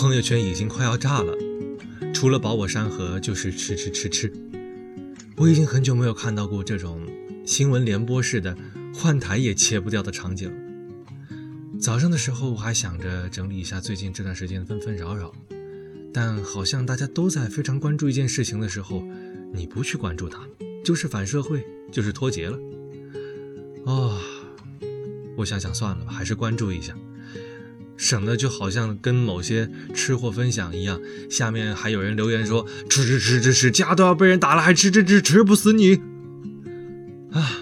朋友圈已经快要炸了，除了保我山河就是吃吃吃吃。我已经很久没有看到过这种新闻联播式的换台也切不掉的场景。早上的时候我还想着整理一下最近这段时间的纷纷扰扰，但好像大家都在非常关注一件事情的时候，你不去关注它，就是反社会，就是脱节了。哦，我想想算了吧，还是关注一下。省得就好像跟某些吃货分享一样，下面还有人留言说吃吃吃吃吃，家都要被人打了还吃吃吃吃不死你啊！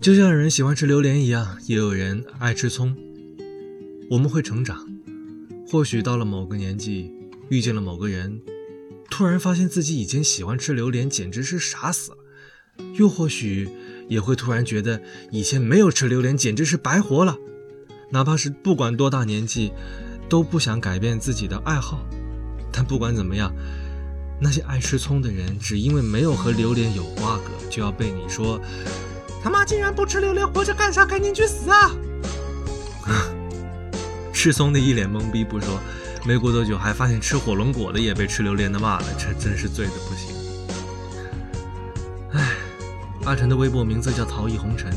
就像有人喜欢吃榴莲一样，也有人爱吃葱。我们会成长，或许到了某个年纪，遇见了某个人，突然发现自己以前喜欢吃榴莲简直是傻死了；又或许也会突然觉得以前没有吃榴莲简直是白活了。哪怕是不管多大年纪，都不想改变自己的爱好。但不管怎么样，那些爱吃葱的人，只因为没有和榴莲有瓜葛，就要被你说他妈竟然不吃榴莲，活着干啥？赶紧去死啊！吃葱的一脸懵逼不说，没过多久还发现吃火龙果的也被吃榴莲的骂了，这真是醉的不行。唉，阿晨的微博名字叫陶艺红尘，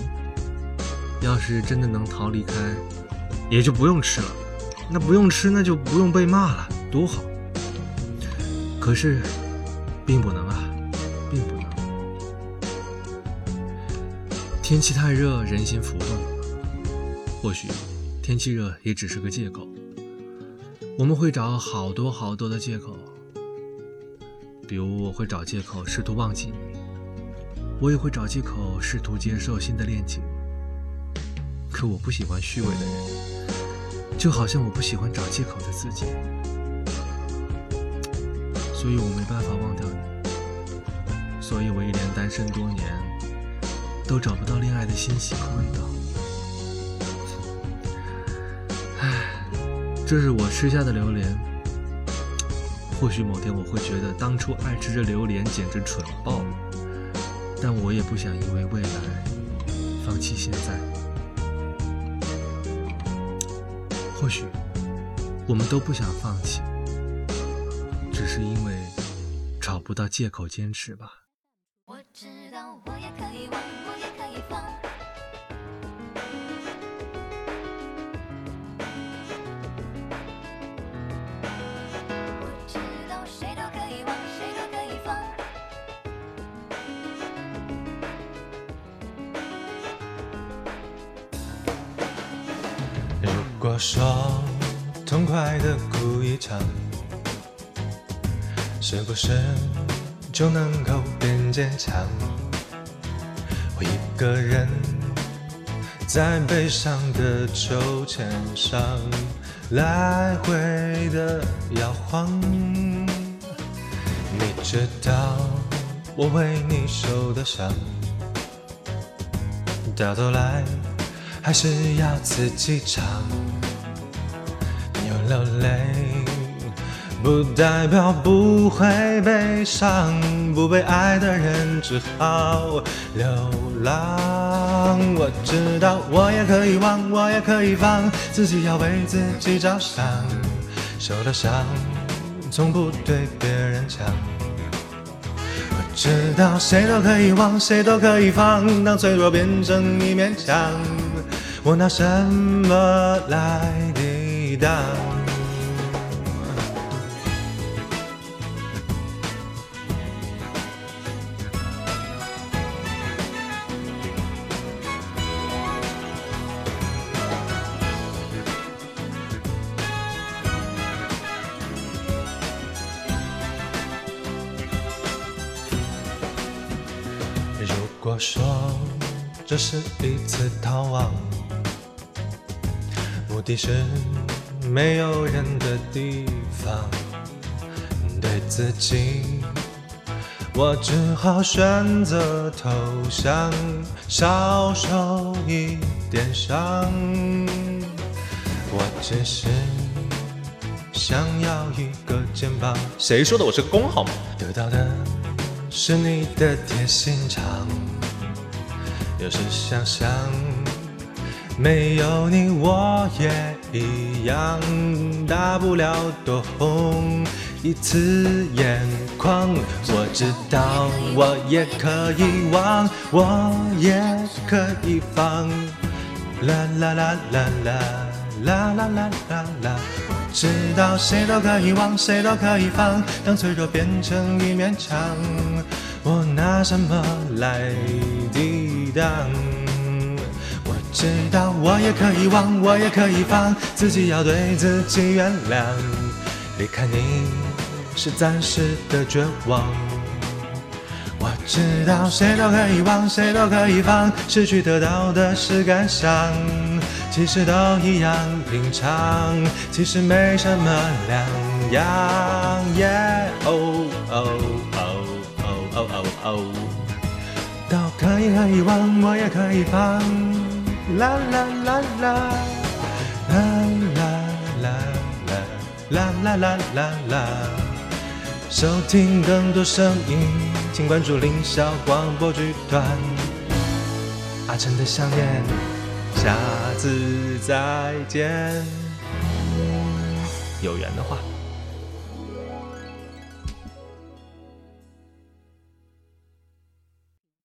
要是真的能逃离开。也就不用吃了，那不用吃，那就不用被骂了，多好。可是，并不能啊，并不能。天气太热，人心浮动。或许，天气热也只是个借口。我们会找好多好多的借口，比如我会找借口试图忘记你，我也会找借口试图接受新的恋情。可我不喜欢虚伪的人。就好像我不喜欢找借口的自己，所以我没办法忘掉你，所以我一连单身多年都找不到恋爱的欣喜和味道。唉，这是我吃下的榴莲。或许某天我会觉得当初爱吃这榴莲简直蠢爆了，但我也不想因为未来放弃现在。或许我们都不想放弃，只是因为找不到借口坚持吧。如果说。痛快的哭一场，是不是就能够变坚强？我一个人在悲伤的秋千上来回的摇晃。你知道我为你受的伤，到头来还是要自己尝。流泪不代表不会悲伤，不被爱的人只好流浪。我知道我也可以忘，我也可以放，自己要为自己着想。受了伤，从不对别人讲。我知道谁都可以忘，谁都可以放，当脆弱变成一面墙，我拿什么来抵挡？如果说这是一次逃亡，目的是没有人的地方，对自己，我只好选择投降，少受一点伤。我只是想要一个肩膀。谁说的？我是个公好吗？得到的是你的贴心肠。有时想想，没有你我也一样，大不了多红一次眼眶。我知道我也可以忘，我也可以放。啦啦啦啦啦啦啦啦啦啦！我知道谁都可以忘，谁都可以放。当脆弱变成一面墙，我拿什么来抵挡？知道我也可以忘，我也可以放，自己要对自己原谅。离开你是暂时的绝望。我知道谁都可以忘，谁都可以放，失去得到的是感想，其实都一样平常，其实没什么两样。耶哦哦哦哦哦哦哦，都可以可以忘，我也可以放。啦啦啦啦，啦啦啦啦啦啦啦啦啦。收听更多声音，请关注凌霄广播剧团。阿成的想念，下次再见。有缘的话。